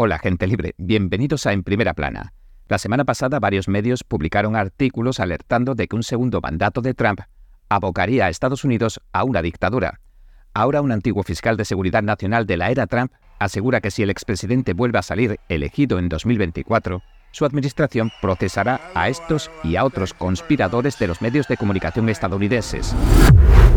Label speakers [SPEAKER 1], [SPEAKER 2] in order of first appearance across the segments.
[SPEAKER 1] Hola gente libre, bienvenidos a En Primera Plana. La semana pasada varios medios publicaron artículos alertando de que un segundo mandato de Trump abocaría a Estados Unidos a una dictadura. Ahora un antiguo fiscal de seguridad nacional de la era Trump asegura que si el expresidente vuelve a salir elegido en 2024, su administración procesará a estos y a otros conspiradores de los medios de comunicación estadounidenses.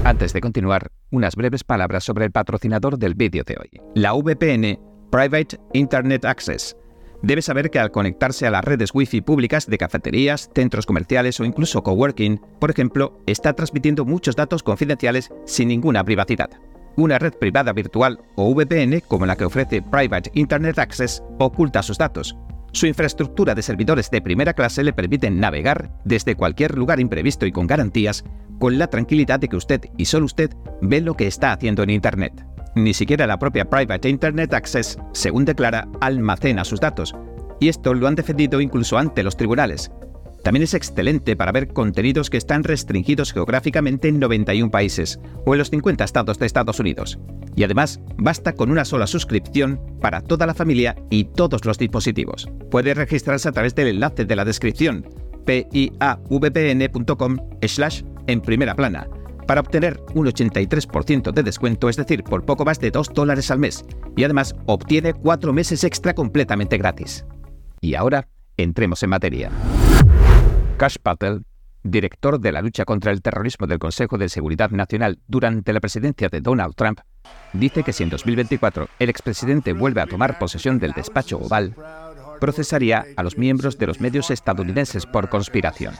[SPEAKER 1] Antes de continuar, unas breves palabras sobre el patrocinador del vídeo de hoy. La VPN Private Internet Access. Debe saber que al conectarse a las redes Wi-Fi públicas de cafeterías, centros comerciales o incluso coworking, por ejemplo, está transmitiendo muchos datos confidenciales sin ninguna privacidad. Una red privada virtual o VPN, como la que ofrece Private Internet Access, oculta sus datos. Su infraestructura de servidores de primera clase le permiten navegar desde cualquier lugar imprevisto y con garantías, con la tranquilidad de que usted y solo usted ve lo que está haciendo en Internet. Ni siquiera la propia Private Internet Access, según declara, almacena sus datos. Y esto lo han defendido incluso ante los tribunales. También es excelente para ver contenidos que están restringidos geográficamente en 91 países o en los 50 estados de Estados Unidos. Y además, basta con una sola suscripción para toda la familia y todos los dispositivos. Puede registrarse a través del enlace de la descripción piavpn.com slash en primera plana para obtener un 83% de descuento, es decir, por poco más de 2 dólares al mes, y además obtiene 4 meses extra completamente gratis. Y ahora, entremos en materia. Cash Patel, director de la lucha contra el terrorismo del Consejo de Seguridad Nacional durante la presidencia de Donald Trump, dice que si en 2024 el expresidente vuelve a tomar posesión del despacho oval, procesaría a los miembros de los medios estadounidenses por conspiración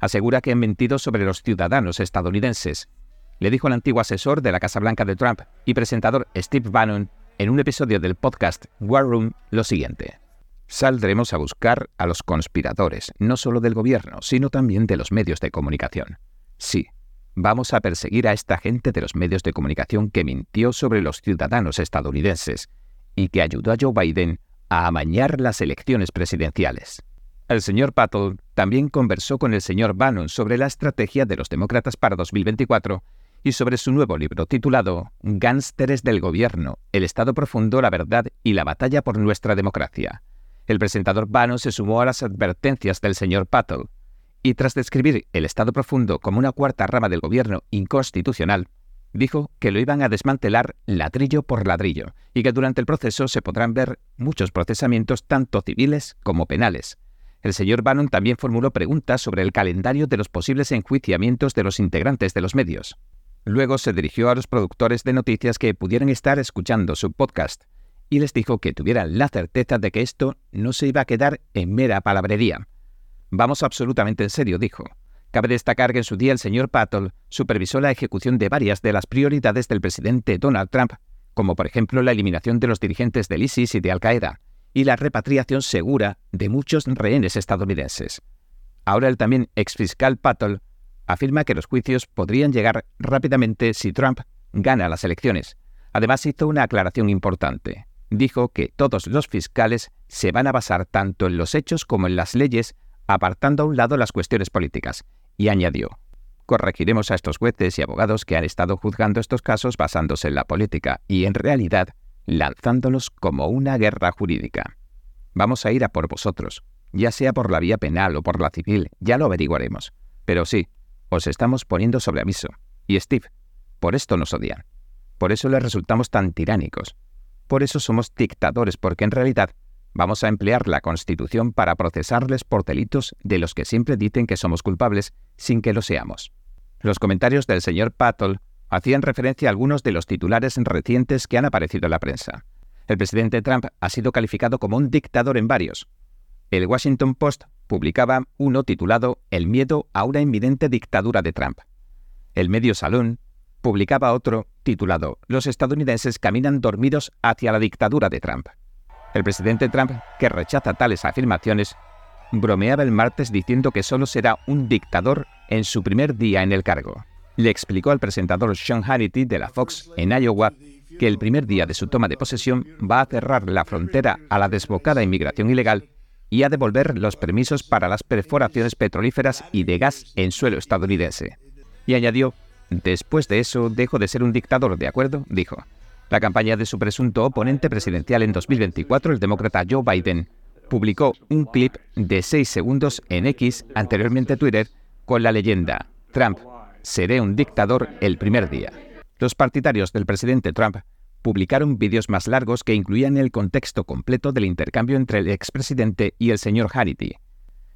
[SPEAKER 1] asegura que han mentido sobre los ciudadanos estadounidenses. Le dijo el antiguo asesor de la Casa Blanca de Trump y presentador Steve Bannon en un episodio del podcast War Room lo siguiente. Saldremos a buscar a los conspiradores, no solo del gobierno, sino también de los medios de comunicación. Sí, vamos a perseguir a esta gente de los medios de comunicación que mintió sobre los ciudadanos estadounidenses y que ayudó a Joe Biden a amañar las elecciones presidenciales. El señor Patel también conversó con el señor Bannon sobre la estrategia de los demócratas para 2024 y sobre su nuevo libro titulado Gánsteres del Gobierno, el Estado Profundo, la Verdad y la Batalla por Nuestra Democracia. El presentador Bannon se sumó a las advertencias del señor Patel y tras describir el Estado Profundo como una cuarta rama del gobierno inconstitucional, dijo que lo iban a desmantelar ladrillo por ladrillo y que durante el proceso se podrán ver muchos procesamientos tanto civiles como penales el señor Bannon también formuló preguntas sobre el calendario de los posibles enjuiciamientos de los integrantes de los medios. Luego se dirigió a los productores de noticias que pudieran estar escuchando su podcast y les dijo que tuvieran la certeza de que esto no se iba a quedar en mera palabrería. Vamos absolutamente en serio, dijo. Cabe destacar que en su día el señor Patel supervisó la ejecución de varias de las prioridades del presidente Donald Trump, como por ejemplo la eliminación de los dirigentes del ISIS y de Al-Qaeda, y la repatriación segura de muchos rehenes estadounidenses. Ahora el también exfiscal Patel afirma que los juicios podrían llegar rápidamente si Trump gana las elecciones. Además hizo una aclaración importante. Dijo que todos los fiscales se van a basar tanto en los hechos como en las leyes, apartando a un lado las cuestiones políticas. Y añadió, corregiremos a estos jueces y abogados que han estado juzgando estos casos basándose en la política y en realidad lanzándolos como una guerra jurídica. Vamos a ir a por vosotros, ya sea por la vía penal o por la civil, ya lo averiguaremos. Pero sí, os estamos poniendo sobre aviso. Y Steve, por esto nos odian. Por eso les resultamos tan tiránicos. Por eso somos dictadores, porque en realidad vamos a emplear la Constitución para procesarles por delitos de los que siempre dicen que somos culpables sin que lo seamos. Los comentarios del señor Patel hacían referencia a algunos de los titulares recientes que han aparecido en la prensa. El presidente Trump ha sido calificado como un dictador en varios. El Washington Post publicaba uno titulado El miedo a una inminente dictadura de Trump. El medio Salón publicaba otro titulado Los estadounidenses caminan dormidos hacia la dictadura de Trump. El presidente Trump, que rechaza tales afirmaciones, bromeaba el martes diciendo que solo será un dictador en su primer día en el cargo le explicó al presentador Sean Hannity de la Fox en Iowa que el primer día de su toma de posesión va a cerrar la frontera a la desbocada inmigración ilegal y a devolver los permisos para las perforaciones petrolíferas y de gas en suelo estadounidense. Y añadió, después de eso dejo de ser un dictador, ¿de acuerdo? Dijo. La campaña de su presunto oponente presidencial en 2024, el demócrata Joe Biden, publicó un clip de 6 segundos en X, anteriormente Twitter, con la leyenda Trump, seré un dictador el primer día. Los partidarios del presidente Trump publicaron vídeos más largos que incluían el contexto completo del intercambio entre el expresidente y el señor Hannity.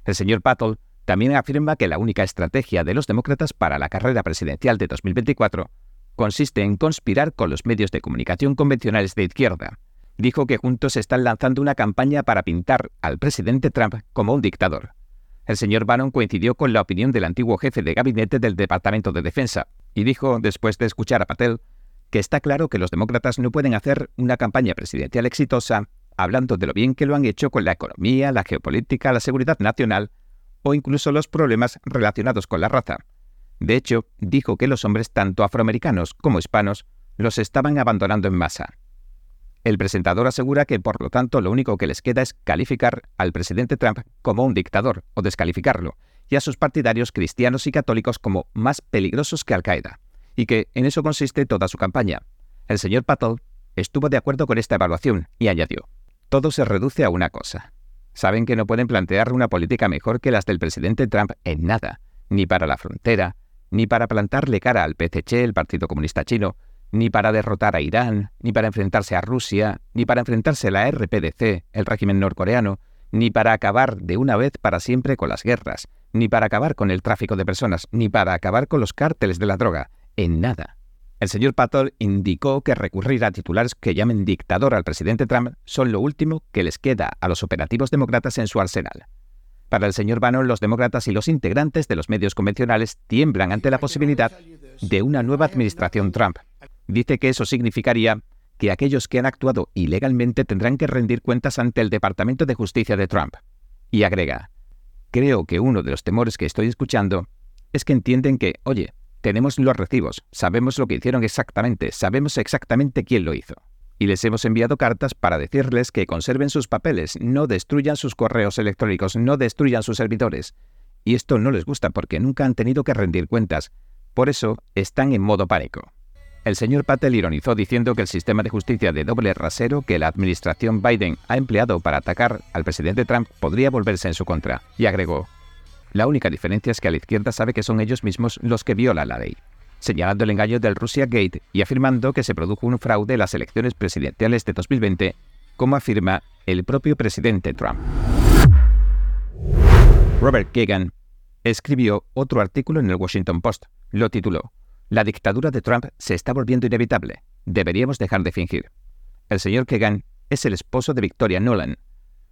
[SPEAKER 1] El señor Patel también afirma que la única estrategia de los demócratas para la carrera presidencial de 2024 consiste en conspirar con los medios de comunicación convencionales de izquierda. Dijo que juntos están lanzando una campaña para pintar al presidente Trump como un dictador. El señor Bannon coincidió con la opinión del antiguo jefe de gabinete del Departamento de Defensa y dijo, después de escuchar a Patel, que está claro que los demócratas no pueden hacer una campaña presidencial exitosa hablando de lo bien que lo han hecho con la economía, la geopolítica, la seguridad nacional o incluso los problemas relacionados con la raza. De hecho, dijo que los hombres tanto afroamericanos como hispanos los estaban abandonando en masa. El presentador asegura que, por lo tanto, lo único que les queda es calificar al presidente Trump como un dictador o descalificarlo, y a sus partidarios cristianos y católicos como más peligrosos que Al-Qaeda, y que en eso consiste toda su campaña. El señor Patel estuvo de acuerdo con esta evaluación y añadió, todo se reduce a una cosa. Saben que no pueden plantear una política mejor que las del presidente Trump en nada, ni para la frontera, ni para plantarle cara al PCC, el Partido Comunista Chino, ni para derrotar a Irán, ni para enfrentarse a Rusia, ni para enfrentarse a la RPDC, el régimen norcoreano, ni para acabar de una vez para siempre con las guerras, ni para acabar con el tráfico de personas, ni para acabar con los cárteles de la droga, en nada. El señor Patel indicó que recurrir a titulares que llamen dictador al presidente Trump son lo último que les queda a los operativos demócratas en su arsenal. Para el señor Bannon, los demócratas y los integrantes de los medios convencionales tiemblan ante la posibilidad de una nueva administración Trump. Dice que eso significaría que aquellos que han actuado ilegalmente tendrán que rendir cuentas ante el Departamento de Justicia de Trump. Y agrega, creo que uno de los temores que estoy escuchando es que entienden que, oye, tenemos los recibos, sabemos lo que hicieron exactamente, sabemos exactamente quién lo hizo y les hemos enviado cartas para decirles que conserven sus papeles, no destruyan sus correos electrónicos, no destruyan sus servidores. Y esto no les gusta porque nunca han tenido que rendir cuentas. Por eso están en modo pánico. El señor Patel ironizó diciendo que el sistema de justicia de doble rasero que la administración Biden ha empleado para atacar al presidente Trump podría volverse en su contra, y agregó, la única diferencia es que a la izquierda sabe que son ellos mismos los que violan la ley señalando el engaño del Russia Gate y afirmando que se produjo un fraude en las elecciones presidenciales de 2020, como afirma el propio presidente Trump. Robert Kagan escribió otro artículo en el Washington Post. Lo tituló La dictadura de Trump se está volviendo inevitable. Deberíamos dejar de fingir. El señor Kagan es el esposo de Victoria Nolan,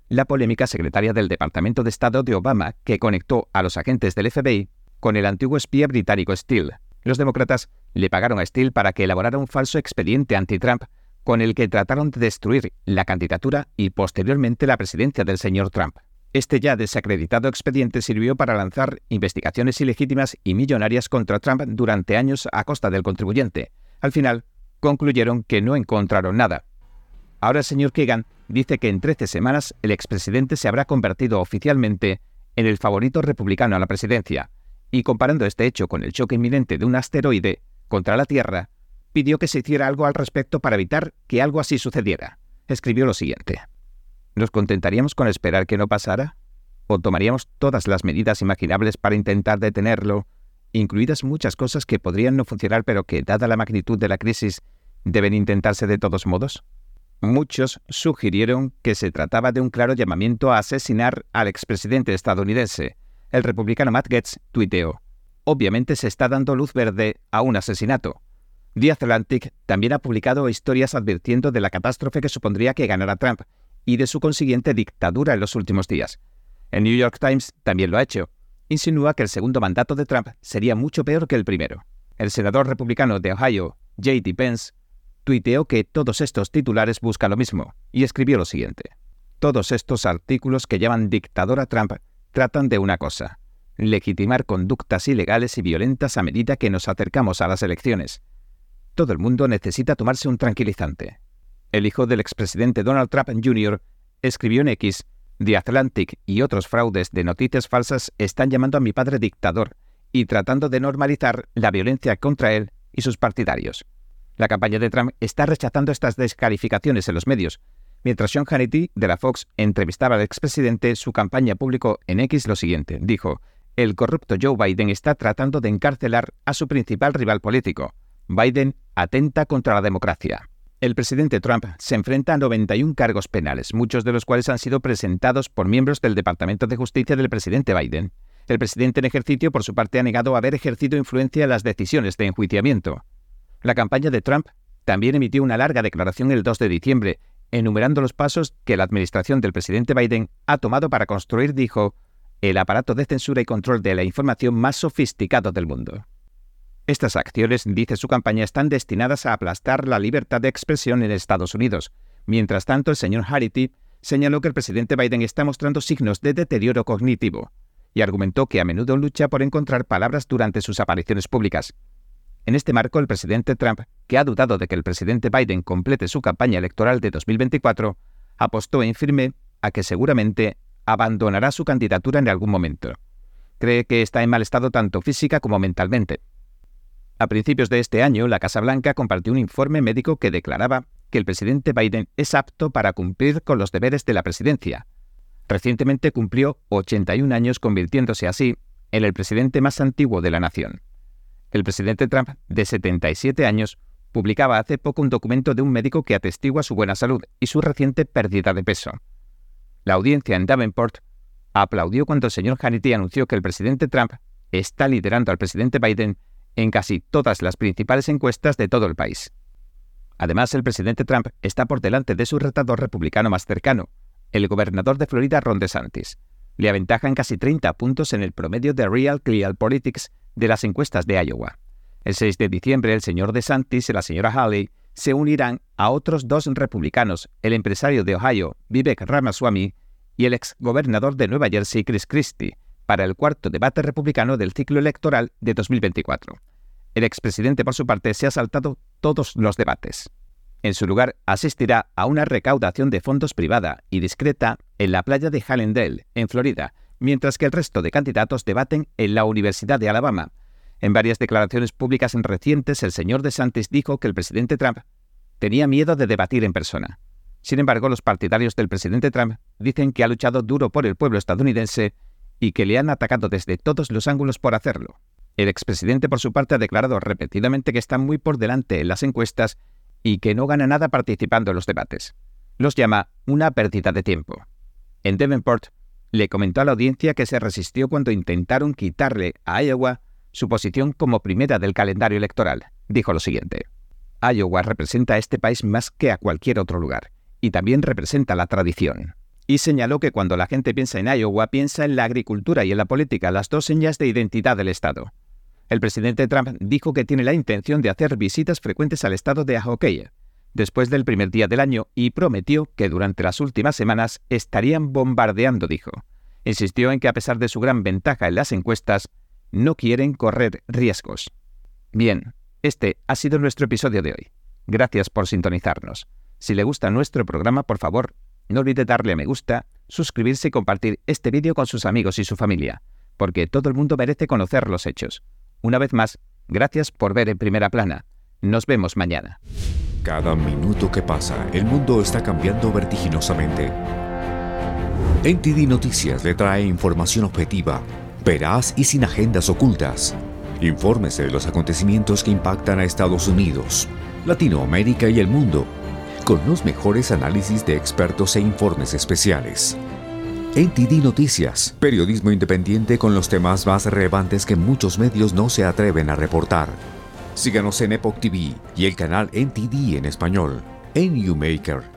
[SPEAKER 1] la polémica secretaria del Departamento de Estado de Obama que conectó a los agentes del FBI con el antiguo espía británico Steele, los demócratas le pagaron a Steele para que elaborara un falso expediente anti-Trump con el que trataron de destruir la candidatura y posteriormente la presidencia del señor Trump. Este ya desacreditado expediente sirvió para lanzar investigaciones ilegítimas y millonarias contra Trump durante años a costa del contribuyente. Al final, concluyeron que no encontraron nada. Ahora el señor Keegan dice que en 13 semanas el expresidente se habrá convertido oficialmente en el favorito republicano a la presidencia, y comparando este hecho con el choque inminente de un asteroide contra la Tierra, pidió que se hiciera algo al respecto para evitar que algo así sucediera. Escribió lo siguiente. ¿Nos contentaríamos con esperar que no pasara? ¿O tomaríamos todas las medidas imaginables para intentar detenerlo, incluidas muchas cosas que podrían no funcionar pero que, dada la magnitud de la crisis, deben intentarse de todos modos? Muchos sugirieron que se trataba de un claro llamamiento a asesinar al expresidente estadounidense, el republicano Matt Getz tuiteó, obviamente se está dando luz verde a un asesinato. The Atlantic también ha publicado historias advirtiendo de la catástrofe que supondría que ganara Trump y de su consiguiente dictadura en los últimos días. El New York Times también lo ha hecho. Insinúa que el segundo mandato de Trump sería mucho peor que el primero. El senador republicano de Ohio, J.D. Pence, tuiteó que todos estos titulares buscan lo mismo y escribió lo siguiente. Todos estos artículos que llaman dictador a Trump tratan de una cosa, legitimar conductas ilegales y violentas a medida que nos acercamos a las elecciones. Todo el mundo necesita tomarse un tranquilizante. El hijo del expresidente Donald Trump Jr. escribió en X, The Atlantic y otros fraudes de noticias falsas están llamando a mi padre dictador y tratando de normalizar la violencia contra él y sus partidarios. La campaña de Trump está rechazando estas descalificaciones en los medios. Mientras Sean Hannity, de la Fox, entrevistaba al expresidente, su campaña publicó en X lo siguiente. Dijo, el corrupto Joe Biden está tratando de encarcelar a su principal rival político. Biden atenta contra la democracia. El presidente Trump se enfrenta a 91 cargos penales, muchos de los cuales han sido presentados por miembros del Departamento de Justicia del presidente Biden. El presidente en ejercicio, por su parte, ha negado haber ejercido influencia en las decisiones de enjuiciamiento. La campaña de Trump también emitió una larga declaración el 2 de diciembre, enumerando los pasos que la administración del presidente Biden ha tomado para construir, dijo, el aparato de censura y control de la información más sofisticado del mundo. Estas acciones, dice su campaña, están destinadas a aplastar la libertad de expresión en Estados Unidos. Mientras tanto, el señor Harity señaló que el presidente Biden está mostrando signos de deterioro cognitivo y argumentó que a menudo lucha por encontrar palabras durante sus apariciones públicas. En este marco, el presidente Trump, que ha dudado de que el presidente Biden complete su campaña electoral de 2024, apostó en firme a que seguramente abandonará su candidatura en algún momento. Cree que está en mal estado tanto física como mentalmente. A principios de este año, la Casa Blanca compartió un informe médico que declaraba que el presidente Biden es apto para cumplir con los deberes de la presidencia. Recientemente cumplió 81 años convirtiéndose así en el presidente más antiguo de la nación. El presidente Trump, de 77 años, publicaba hace poco un documento de un médico que atestigua su buena salud y su reciente pérdida de peso. La audiencia en Davenport aplaudió cuando el señor Hannity anunció que el presidente Trump está liderando al presidente Biden en casi todas las principales encuestas de todo el país. Además, el presidente Trump está por delante de su retador republicano más cercano, el gobernador de Florida Ron DeSantis. Le aventaja en casi 30 puntos en el promedio de Real Clear Politics de las encuestas de Iowa. El 6 de diciembre, el señor DeSantis y la señora Haley se unirán a otros dos republicanos, el empresario de Ohio, Vivek Ramaswamy, y el exgobernador de Nueva Jersey, Chris Christie, para el cuarto debate republicano del ciclo electoral de 2024. El expresidente, por su parte, se ha saltado todos los debates. En su lugar, asistirá a una recaudación de fondos privada y discreta en la playa de Hallandale, en Florida, mientras que el resto de candidatos debaten en la Universidad de Alabama, en varias declaraciones públicas recientes, el señor DeSantis dijo que el presidente Trump tenía miedo de debatir en persona. Sin embargo, los partidarios del presidente Trump dicen que ha luchado duro por el pueblo estadounidense y que le han atacado desde todos los ángulos por hacerlo. El expresidente, por su parte, ha declarado repetidamente que está muy por delante en las encuestas y que no gana nada participando en los debates. Los llama una pérdida de tiempo. En Davenport, le comentó a la audiencia que se resistió cuando intentaron quitarle a Iowa su posición como primera del calendario electoral. Dijo lo siguiente. Iowa representa a este país más que a cualquier otro lugar, y también representa la tradición. Y señaló que cuando la gente piensa en Iowa, piensa en la agricultura y en la política, las dos señas de identidad del Estado. El presidente Trump dijo que tiene la intención de hacer visitas frecuentes al estado de Ahokeye, después del primer día del año, y prometió que durante las últimas semanas estarían bombardeando, dijo. Insistió en que a pesar de su gran ventaja en las encuestas, no quieren correr riesgos. Bien, este ha sido nuestro episodio de hoy. Gracias por sintonizarnos. Si le gusta nuestro programa, por favor, no olvide darle a me gusta, suscribirse y compartir este vídeo con sus amigos y su familia, porque todo el mundo merece conocer los hechos. Una vez más, gracias por ver en primera plana. Nos vemos mañana.
[SPEAKER 2] Cada minuto que pasa, el mundo está cambiando vertiginosamente. NTD Noticias le trae información objetiva veraz y sin agendas ocultas. Infórmese de los acontecimientos que impactan a Estados Unidos, Latinoamérica y el mundo, con los mejores análisis de expertos e informes especiales. NTD Noticias, periodismo independiente con los temas más relevantes que muchos medios no se atreven a reportar. Síganos en Epoch TV y el canal NTD en español, en YouMaker